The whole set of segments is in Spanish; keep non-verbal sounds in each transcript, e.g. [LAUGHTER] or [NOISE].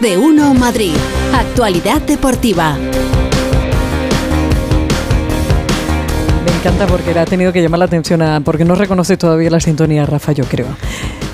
De uno Madrid. Actualidad deportiva. Me encanta porque le ha tenido que llamar la atención a. porque no reconoce todavía la sintonía, Rafa, yo creo.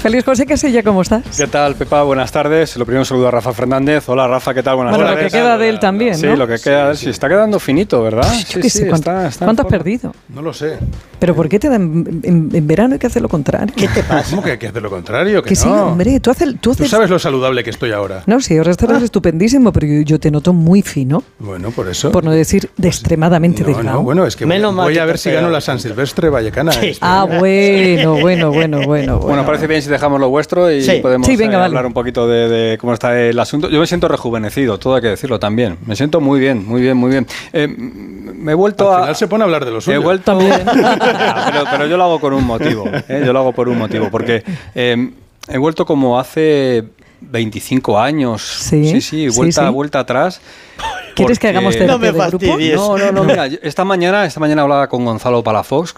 Feliz José Casilla, ¿cómo estás? ¿Qué tal, Pepa? Buenas tardes. Lo primero saludo a Rafa Fernández. Hola, Rafa, ¿qué tal? Buenas bueno, tardes. lo que queda de él también, ¿no? Sí, lo que queda de él. Sí, está quedando finito, ¿verdad? Yo qué sé, ¿cuánto, está- está ¿cuánto has perdido? No lo sé. ¿Pero por qué te dan en, en verano hay que hacer lo contrario? ¿Qué te pasa? ¿Cómo que hay que hacer lo contrario? Que, Que sí, no. hombre, tú haces... Tú Tú haces sabes lo saludable que estoy ahora. no, sí, ahora estarás estupendísimo, pero yo, yo te noto muy fino, Bueno, por eso. por no decir de extremadamente no, delgado. no, bueno, es que Menos voy, mal voy que a ver te si gano la San Silvestre Vallecana. Sí. Este- Ah, bueno, bueno, bueno, bueno. Bueno, parece bien si dejamos lo vuestro y Sí. podemos Sí, venga, eh, vale. hablar un poquito de, de cómo está el asunto. Yo me siento rejuvenecido, todo hay que decirlo también. Me siento muy bien, muy bien, muy bien. Eh, me he vuelto Al a... final se pone a hablar de lo He suyo. vuelto Ya, [LAUGHS] pero, pero yo lo hago con un motivo. ¿eh? Yo lo hago por un motivo. Porque eh, he vuelto como hace 25 años. Sí, sí, sí, vuelta, sí. vuelta atrás. [LAUGHS] ¿Quieres que hagamos No terapia me de grupo? no, no, no, mira, yo- esta mañana, esta mañana hablaba con Gonzalo Palafox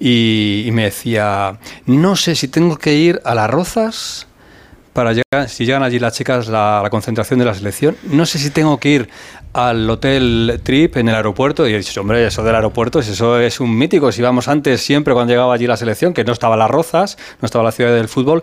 y, y me decía, no sé si tengo que ir a las Rozas para llegar, si llegan allí las chicas la, la concentración de la selección, no sé si tengo que ir al hotel Trip en el aeropuerto y he dicho, hombre, eso del aeropuerto, eso es un mítico, si íbamos antes siempre cuando llegaba allí la selección, que no estaba las Rozas, no estaba la ciudad del fútbol,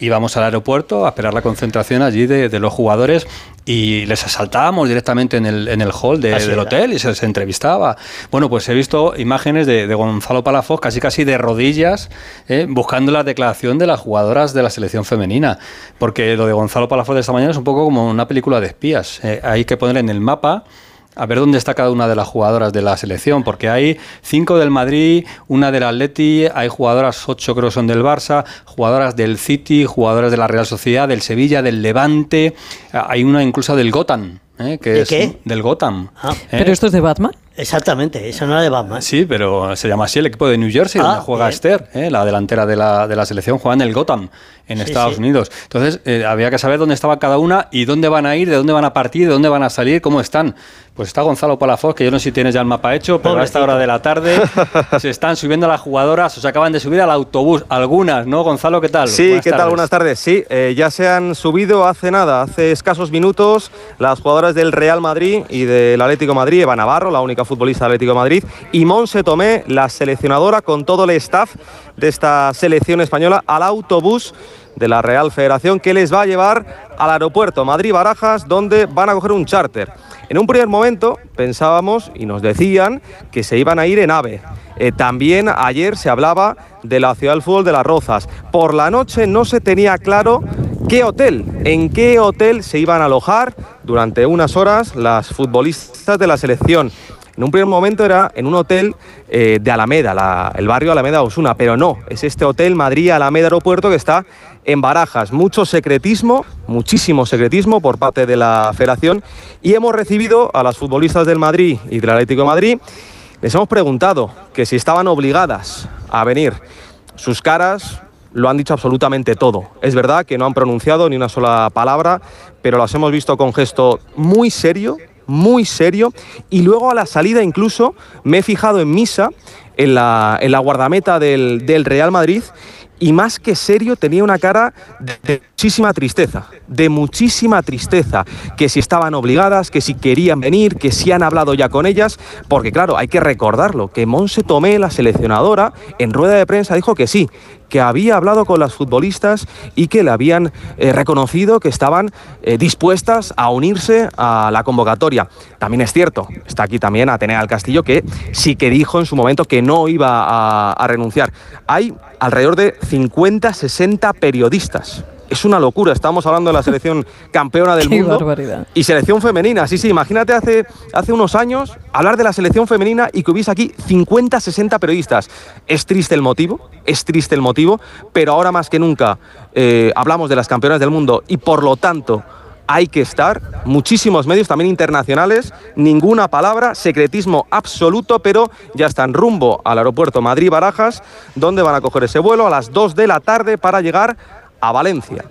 íbamos al aeropuerto a esperar la concentración allí de, de los jugadores y les asaltábamos directamente en el, en el hall de- del hotel y se les entrevistaba. Bueno, pues he visto imágenes de, de Gonzalo Palafox casi casi de rodillas eh, buscando la declaración de las jugadoras de la selección femenina. Porque lo de Gonzalo Palafox de esta mañana es un poco como una película de espías. Eh, hay que poner en el mapa a ver dónde está cada una de las jugadoras de la selección, porque hay cinco del Madrid, una del Atleti, hay jugadoras, ocho creo son del Barça, jugadoras del City, jugadoras de la Real Sociedad, del Sevilla, del Levante, ah, hay una incluso del Gotham, ¿eh? que ¿De es qué? del Gotham. Ah. ¿eh? ¿Pero esto es de Batman? Exactamente, eso no era de Batman. Sí, pero se llama así el equipo de New Jersey, Ah, donde juega bien. Esther, ¿eh? la delantera de la, de la selección, juega en el Gotham, en Sí, Estados sí. Unidos. Entonces, eh, había que saber dónde estaba cada una y dónde van a ir, de dónde van a partir, de dónde van a salir, cómo están. Pues está Gonzalo Palafox, que yo no sé si tienes ya el mapa hecho, pero a esta hora de la tarde se están subiendo las jugadoras, o se acaban de subir al autobús, algunas, ¿no? Gonzalo, ¿qué tal? Sí, Buenas ¿qué tal? Buenas tardes. Sí, eh, ya se han subido hace nada, hace escasos minutos, las jugadoras del Real Madrid y del Atlético de Madrid, Eva Navarro, la única futbolista del Atlético de Madrid, y Monse Tomé, la seleccionadora, con todo el staff de esta selección española, al autobús de la Real Federación que les va a llevar al aeropuerto Madrid-Barajas, donde van a coger un charter. En un primer momento pensábamos y nos decían que se iban a ir en AVE. Eh, también ayer se hablaba de la ciudad del fútbol de las Rozas. Por la noche no se tenía claro qué hotel, en qué hotel se iban a alojar durante unas horas las futbolistas de la selección. En un primer momento era en un hotel eh, de Alameda, la- el barrio Alameda Osuna, pero no, es este hotel Madrid Alameda Aeropuerto que está en Barajas. Mucho secretismo, muchísimo secretismo por parte de la federación y hemos recibido a las futbolistas del Madrid y del Atlético de Madrid. Les hemos preguntado que si estaban obligadas a venir. Sus caras lo han dicho absolutamente todo. Es verdad que no han pronunciado ni una sola palabra, pero las hemos visto con gesto muy serio, muy serio. Y luego a la salida incluso me he fijado en misa, en la, en la guardameta del, del Real Madrid, y más que serio tenía una cara de, de muchísima tristeza, de muchísima tristeza, que si estaban obligadas, que si querían venir, que si han hablado ya con ellas, porque claro, hay que recordarlo, que Monse Tomé, la seleccionadora, en rueda de prensa dijo que sí, que había hablado con las futbolistas y que le habían eh, reconocido que estaban eh, dispuestas a unirse a la convocatoria. También es cierto, está aquí también Atenea del Castillo, que sí que dijo en su momento que no iba a, a renunciar. Hay alrededor de 50, 60 periodistas. Es una locura, estamos hablando de la selección [LAUGHS] campeona del Qué mundo. barbaridad. Y selección femenina, sí, sí, imagínate hace, hace unos años hablar de la selección femenina y que hubiese aquí 50, 60 periodistas. Es triste el motivo, es triste el motivo, pero ahora más que nunca eh, hablamos de las campeonas del mundo y por lo tanto hay que estar, muchísimos medios también internacionales, ninguna palabra, secretismo absoluto, pero ya están rumbo al aeropuerto Madrid-Barajas, donde van a coger ese vuelo a las 2 de la tarde para llegar a Valencia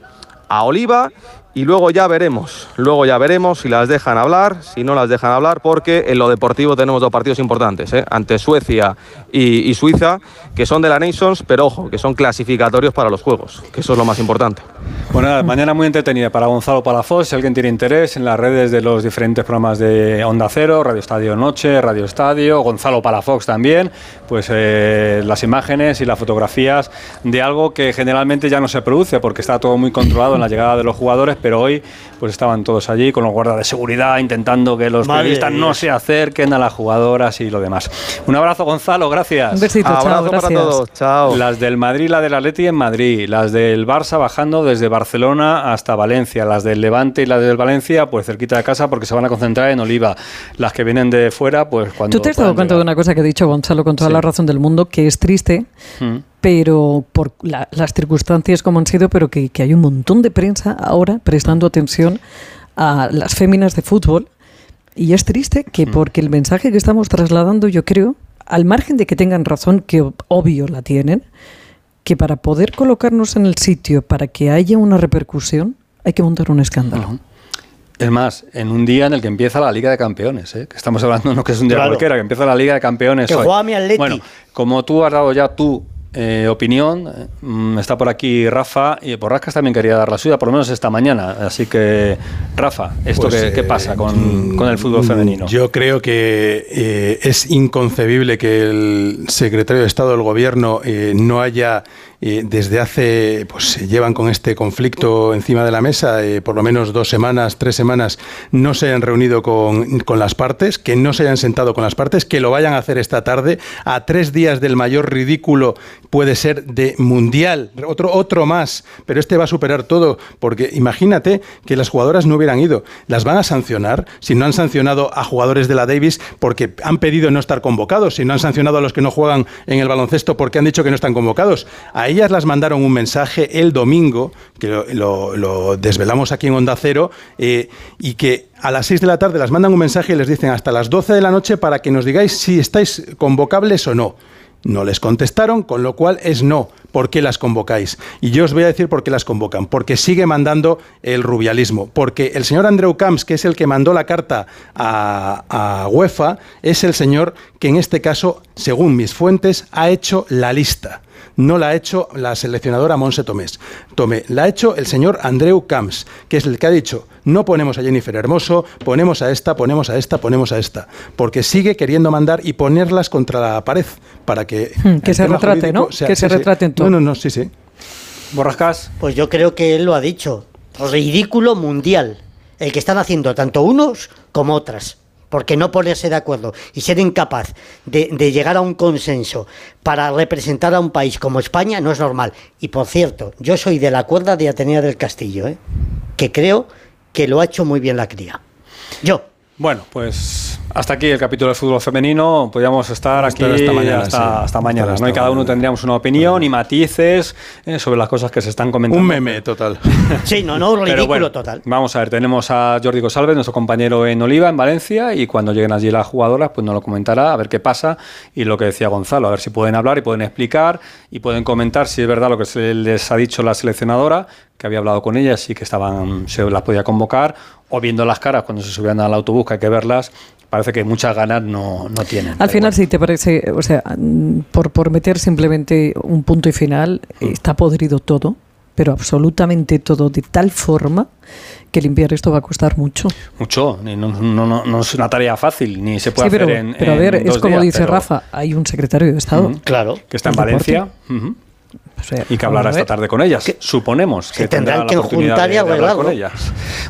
a Oliva y luego ya veremos, luego ya veremos si las dejan hablar, si no las dejan hablar, porque en lo deportivo tenemos dos partidos importantes, ¿eh? ante Suecia y, Suiza, que son de la Nations, pero ojo, que son clasificatorios para los Juegos, que eso es lo más importante. Bueno, nada, mañana muy entretenida para Gonzalo Palafox. Si alguien tiene interés en las redes de los diferentes programas de Onda Cero, Radio Estadio Noche, Radio Estadio, Gonzalo Palafox también, pues eh, las imágenes y las fotografías de algo que generalmente ya no se produce porque está todo muy controlado en la llegada de los jugadores, hoy pues estaban todos allí con los guardas de seguridad intentando que los Madre periodistas de no Dios. se acerquen a las jugadoras y lo demás. Un abrazo, Gonzalo, gracias. Un besito, chao, Abrazo para gracias. todos, chao. Las del Madrid, la del Atleti en Madrid, las del Barça bajando desde Barcelona hasta Valencia, las del Levante y las del Valencia pues cerquita de casa porque se van a concentrar en Oliva, las que vienen de fuera pues cuando Tú te has dado cuenta de una cosa que ha dicho Gonzalo con toda Sí. la razón del mundo, que es triste, Mm. Pero por la- las circunstancias como han sido, pero que, que hay un montón de prensa ahora prestando atención a las féminas de fútbol. Y es triste que porque el mensaje que estamos trasladando, yo creo, al margen de que tengan razón, que ob- obvio la tienen, que para poder colocarnos en el sitio, para que haya una repercusión, hay que montar un escándalo. Es más, en un día en el que empieza la Liga de Campeones, ¿eh? que estamos hablando no que es un día Claro. cualquiera, que empieza la Liga de Campeones. Que hoy. juega mi Atleti. Bueno, como tú has dado ya tu eh, opinión, mm, está por aquí Rafa y Borrascas también quería dar la suya, por lo menos esta mañana. Así que, Rafa, ¿esto Pues, qué, qué pasa con, con el fútbol mm, femenino? Yo creo que eh, es inconcebible que el secretario de Estado del Gobierno eh, no haya, eh, desde hace, pues se llevan con este conflicto encima de la mesa, eh, por lo menos dos semanas, tres semanas, no se hayan reunido con, con las partes, que no se hayan sentado con las partes, que lo vayan a hacer esta tarde, a tres días del mayor ridículo puede ser de mundial, otro, otro más, pero este va a superar todo, porque imagínate que las jugadoras no hubieran ido, las van a sancionar si no han sancionado a jugadores de la Davis porque han pedido no estar convocados, si no han sancionado a los que no juegan en el baloncesto porque han dicho que no están convocados. A ellas las mandaron un mensaje el domingo, que lo, desvelamos aquí en Onda Cero, eh, y que a las 6 de la tarde las mandan un mensaje y les dicen hasta las 12 de la noche para que nos digáis si estáis convocables o no. No les contestaron, con lo cual es no. ¿Por qué las convocáis? Y yo os voy a decir por qué las convocan. Porque sigue mandando el rubialismo. Porque el señor Andreu Camps, que es el que mandó la carta a, a UEFA, es el señor que en este caso, según mis fuentes, ha hecho la lista. No la ha hecho la seleccionadora Monse Tomés. Tomé, la ha hecho el señor Andreu Camps, que es el que ha dicho, no ponemos a Jennifer Hermoso, ponemos a esta, ponemos a esta, ponemos a esta. Porque sigue queriendo mandar y ponerlas contra la pared para que... Hmm, que se retrate, ¿no? Que se retrate en todo. No, no, no, sí, sí. Borrascas. Pues yo creo que él lo ha dicho. Ridículo mundial. El que están haciendo tanto unos como otras. Porque no ponerse de acuerdo y ser incapaz de, llegar a un consenso para representar a un país como España no es normal. Y por cierto, yo soy de la cuerda de Atenea del Castillo, ¿eh? que creo que lo ha hecho muy bien la cría. Yo. Bueno, pues hasta aquí el capítulo de fútbol femenino. Podríamos estar aquí Estar hasta mañana, hasta, sí. hasta mañana. Hasta ¿no? Y cada uno mañana. tendríamos una opinión y matices eh, sobre las cosas que se están comentando. Un meme total. [LAUGHS] Sí, no, no, Pero ridículo bueno, total. Vamos a ver, tenemos a Jordi Gosalves, nuestro compañero en Oliva, en Valencia, y cuando lleguen allí las jugadoras, pues nos lo comentará, a ver qué pasa, y lo que decía Gonzalo, a ver si pueden hablar y pueden explicar y pueden comentar si es verdad lo que se les ha dicho la seleccionadora, que había hablado con ellas y que estaban, se las podía convocar, o viendo las caras cuando se subían al autobús, que hay que verlas, parece que muchas ganas no, no tienen. Al final, bueno. si te parece, o sea, mm, por, por meter simplemente un punto y final, Mm. está podrido todo, pero absolutamente todo, de tal forma que limpiar esto va a costar mucho. Mucho, no, no, no, no es una tarea fácil, ni se puede Sí, pero, hacer en pero a en ver, es como días, dice pero- Rafa, hay un secretario de Estado. Ujú. Claro. que está en. Valencia. ujú. O sea, Y que hablará esta tarde con ellas. Que- Suponemos que tendrán tendrá que juntar y hablar con ellas.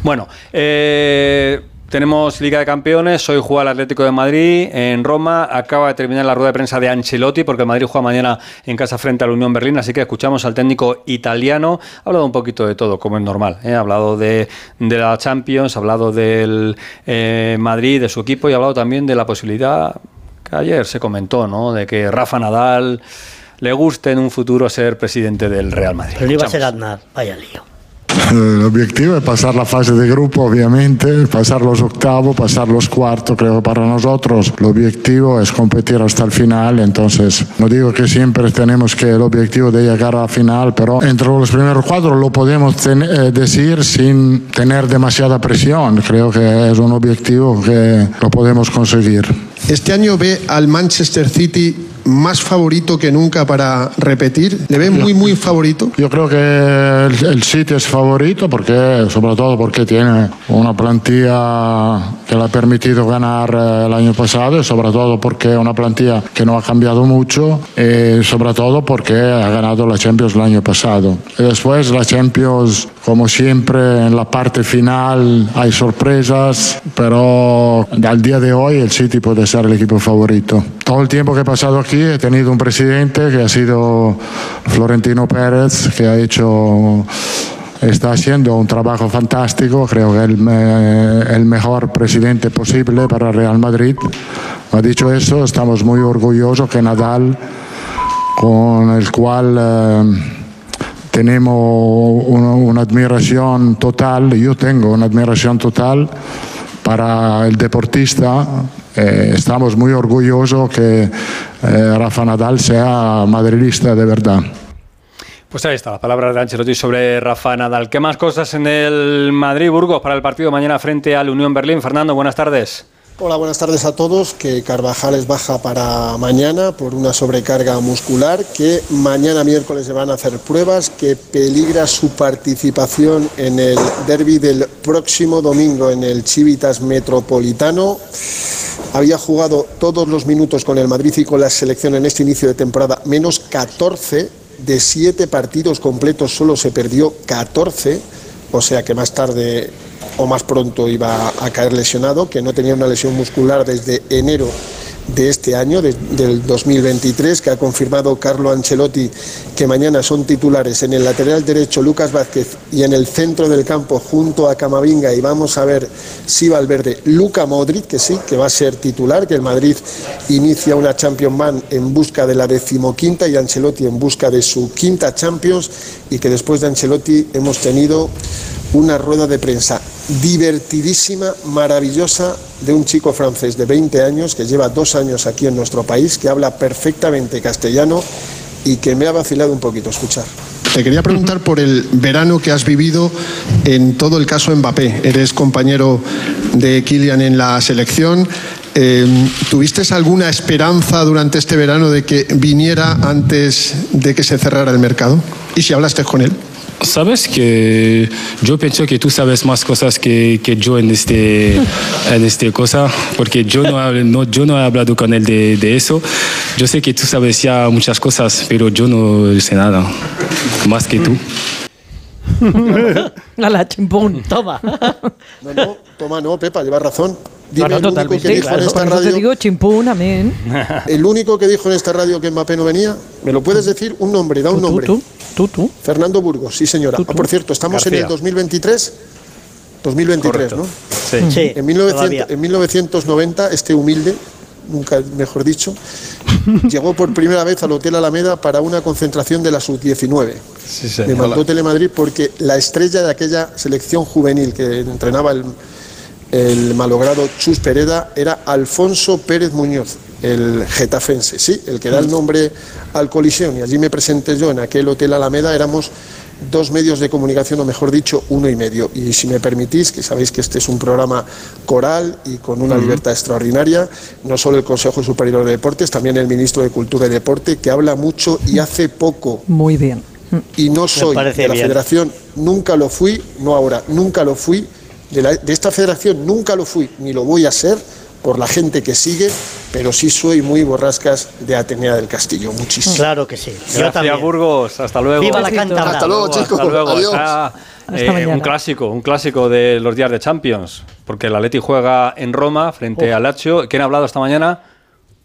Bueno, eh, tenemos Liga de Campeones. Hoy juega el Atlético de Madrid en Roma. Acaba de terminar la rueda de prensa de Ancelotti porque el Madrid juega mañana en casa frente a la Unión Berlín. Así que escuchamos al técnico italiano. Ha hablado un poquito de todo, como es normal. ¿eh? Ha hablado de, de la Champions, ha hablado del eh, Madrid, de su equipo y ha hablado también de la posibilidad que ayer se comentó, ¿no? De que Rafa Nadal le guste en un futuro ser presidente del Real Madrid. Pero no iba a ser. Aznar. Vaya lío. El objetivo es pasar la fase de grupo, obviamente, pasar los octavos, pasar los cuartos. Creo que para nosotros el objetivo es competir hasta el final. Entonces, no digo que siempre tenemos que el objetivo de llegar a la final, pero entre los primeros cuatro lo podemos eh, decir sin tener demasiada presión. Creo que es un objetivo que lo podemos conseguir. Este año ve al Manchester City más favorito que nunca para repetir? ¿Le ve muy, muy favorito? Yo creo que el, City es favorito, porque, sobre todo porque tiene una plantilla que le ha permitido ganar eh, el año pasado y sobre todo porque es una plantilla que no ha cambiado mucho y sobre todo porque ha ganado la Champions el año pasado. Y después la Champions, como siempre, en la parte final hay sorpresas, pero al día de hoy el City puede ser el equipo favorito. Todo el tiempo que he pasado aquí he tenido un presidente que ha sido Florentino Pérez, que ha hecho está haciendo un trabajo fantástico, creo que es el, mejor presidente posible para Real Madrid. Ha dicho eso, estamos muy orgullosos que Nadal, con el cual eh, tenemos una admiración total, yo tengo una admiración total para el deportista, eh, estamos muy orgullosos que eh, Rafa Nadal sea madridista de verdad. Pues ahí está, la palabra de Ancelotti sobre Rafa Nadal. ¿Qué más cosas en el Madrid-Burgos para el partido mañana frente al Unión Berlín? Fernando, buenas tardes. Hola, buenas tardes a todos. Que Carvajal es baja para mañana por una sobrecarga muscular, que mañana miércoles se van a hacer pruebas, que peligra su participación en el derby del próximo domingo en el Chivitas Metropolitano. Había jugado todos los minutos con el Madrid y con la selección en este inicio de temporada, menos 14 de 7 partidos completos, solo se perdió 14, o sea que más tarde o más pronto iba a caer lesionado, que no tenía una lesión muscular desde enero de este año, del 2023, que ha confirmado Carlo Ancelotti que mañana son titulares en el lateral derecho Lucas Vázquez y en el centro del campo junto a Camavinga. Y vamos a ver si Valverde, Luca Modric, que sí, que va a ser titular, que el Madrid inicia una Champions Man en busca de la decimoquinta y Ancelotti en busca de su quinta Champions y que después de Ancelotti hemos tenido una rueda de prensa divertidísima, maravillosa, de un chico francés de 20 años que lleva dos años aquí en nuestro país, que habla perfectamente castellano y que me ha vacilado un poquito escuchar. Te quería preguntar por el verano que has vivido en todo el caso Mbappé. Eres compañero de Kylian en la selección. Eh, ¿Tuviste alguna esperanza durante este verano de que viniera antes de que se cerrara el mercado? ¿Y si hablaste con él? Sabes que yo pienso que tú sabes más cosas que, que yo en este, en este cosa, porque yo no, no, yo no he hablado con él de, de, eso. Yo sé que tú sabes ya muchas cosas, pero yo no sé nada, más que tú. [LAUGHS] A la chimpón. Toma. No, no, toma, no, Pepa, llevas razón. Dime no, no, el único que dijo claro, en esta radio. Te digo chimpún, amén. [LAUGHS] El único que dijo en esta radio que Mbappé no venía, ¿me lo puedes decir? Un nombre, da un nombre. Tú, tú, tú. Fernando Burgos, sí señora. Tú, ah, por cierto, estamos García. en el 2023. 2023, Correcto. ¿no? Sí. Sí, En, 1900 todavía. en 1990, este humilde, nunca mejor dicho, [LAUGHS] llegó por primera vez al Hotel Alameda para una concentración de la Sub-19. Sí, Me mandó Telemadrid porque la estrella de aquella selección juvenil que entrenaba el, el malogrado Chus Pereda era Alfonso Pérez Muñoz, el getafense, sí, el que da el nombre al colisión. Y allí me presenté yo en aquel Hotel Alameda, éramos dos medios de comunicación, o mejor dicho, uno y medio. Y si me permitís, que sabéis que este es un programa coral y con una libertad extraordinaria, no solo el Consejo Superior de Deportes, también el Ministro de Cultura y Deporte, que habla mucho y hace poco Muy bien. y no soy de la bien. federación, nunca lo fui, no ahora, nunca lo fui, de, la- de esta federación nunca lo fui, ni lo voy a ser por la gente que sigue, pero sí soy muy borrascas de Atenea del Castillo, muchísimo. Claro que sí. Yo Gracias, también. Burgos. Hasta luego. Viva la. Hasta luego, Hasta chicos. luego. Adiós. Hasta eh, mañana. un clásico, un clásico de los días de Champions, porque el Atleti juega en Roma frente al Lazio. ¿Quién ha hablado esta mañana?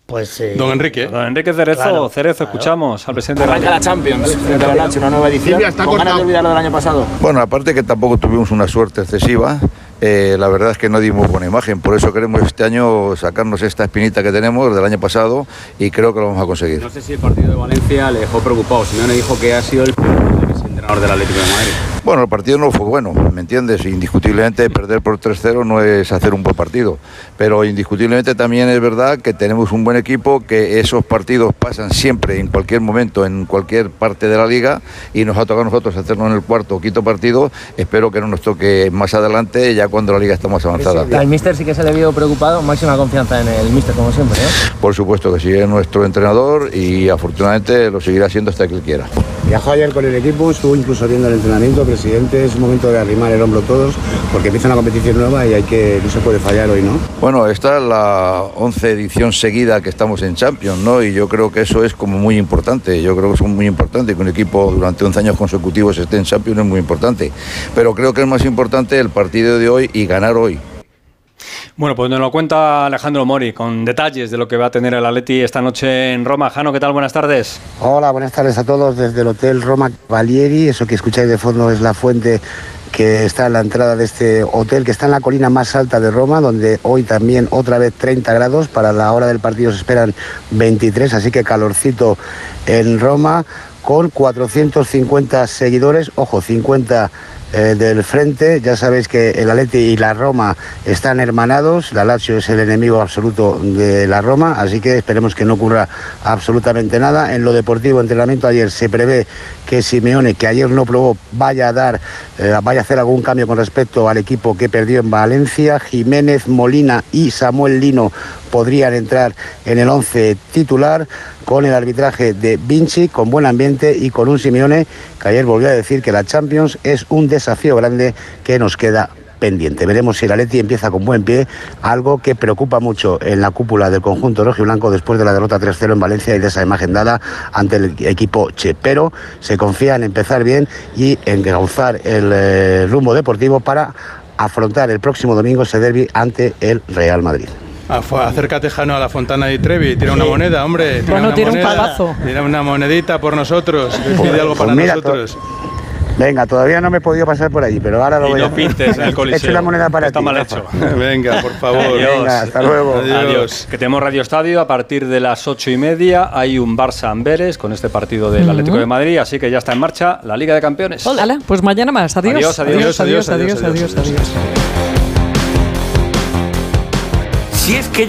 Pues eh, Don Enrique. Don Enrique Cerezo. Claro, Cerezo, escuchamos al presidente de Arranca la la Champions frente a la Lazio, una nueva edición. con ganas de olvidar lo del año pasado. Bueno, aparte que tampoco tuvimos una suerte excesiva, eh, la verdad es que no dimos buena imagen, por eso queremos este año sacarnos esta espinita que tenemos del año pasado y creo que lo vamos a conseguir. No sé si el partido de Valencia le dejó preocupado. Simeone dijo que ha sido el peor entrenador del Atlético de Madrid. Bueno, el partido no fue bueno, ¿me entiendes? Indiscutiblemente perder por 3-0 no es hacer un buen partido, pero indiscutiblemente también es verdad que tenemos un buen equipo, que esos partidos pasan siempre, en cualquier momento, en cualquier parte de la liga y nos ha tocado a nosotros hacerlo en el cuarto o quinto partido. Espero que no nos toque más adelante, ya cuando la liga está más avanzada. Al míster sí que se le vio preocupado, máxima confianza en el míster, como siempre. ¿eh? Por supuesto que sí, es nuestro entrenador y afortunadamente lo seguirá siendo hasta que él quiera. Viajó ayer con el equipo, estuvo incluso viendo el entrenamiento, presidente, es un momento de arrimar el hombro todos, porque empieza una competición nueva y hay que, no se puede fallar hoy, ¿no? Bueno, esta es la 11 edición seguida que estamos en Champions, ¿no? Y yo creo que eso es como muy importante, yo creo que es muy importante que un equipo durante 11 años consecutivos esté en Champions, es muy importante. Pero creo que es más importante el partido de hoy y ganar hoy. Bueno, pues nos lo cuenta Alejandro Mori con detalles de lo que va a tener el Atleti esta noche en Roma. Jano, ¿qué tal? Buenas tardes. Hola, buenas tardes a todos desde el Hotel Roma Valieri. Eso que escucháis de fondo es la fuente que está en la entrada de este hotel, que está en la colina más alta de Roma, donde hoy también otra vez 30 grados, para la hora del partido se esperan 23, así que calorcito en Roma, con 450 seguidores, ojo, 50 eh, del frente. Ya sabéis que el Atleti y la Roma están hermanados. La Lazio es el enemigo absoluto de la Roma, así que esperemos que no ocurra absolutamente nada. En lo deportivo, entrenamiento ayer se prevé que Simeone, que ayer no probó, vaya a dar, eh, vaya a hacer algún cambio con respecto al equipo que perdió en Valencia. Jiménez, Molina y Samuel Lino podrían entrar en el 11 titular con el arbitraje de Vinci, con buen ambiente y con un Simeone que ayer volvió a decir que la Champions es un desafío grande que nos queda pendiente. Veremos si el Atleti empieza con buen pie, algo que preocupa mucho en la cúpula del conjunto rojiblanco después de la derrota 3-0 en Valencia y de esa imagen dada ante el equipo Che. Pero se confía en empezar bien y en el eh, rumbo deportivo para afrontar el próximo domingo ese derby ante el Real Madrid. Acércate, Jano, a la Fontana de Trevi. Tira una moneda, hombre. Tira Bueno, una tira un palazo. Tira una monedita por nosotros. Pide algo Pues para mira, nosotros. Venga, todavía no me he podido pasar por allí, pero ahora lo Y voy a no hacer. pintes en el He Coliseo. hecho una moneda para Está ti, mal hecho. [LAUGHS] Venga, por favor. Adiós. Venga, hasta luego. Adiós. Que tenemos Radio Estadio a partir de las ocho y media. Hay un Barça Amberes con este partido del Atlético de Madrid, así que ya está en marcha la Liga de Campeones. Hala, pues mañana más. Adiós. Adiós, adiós, adiós, adiós, adiós, adiós, adiós, adiós. adiós. Si es que ya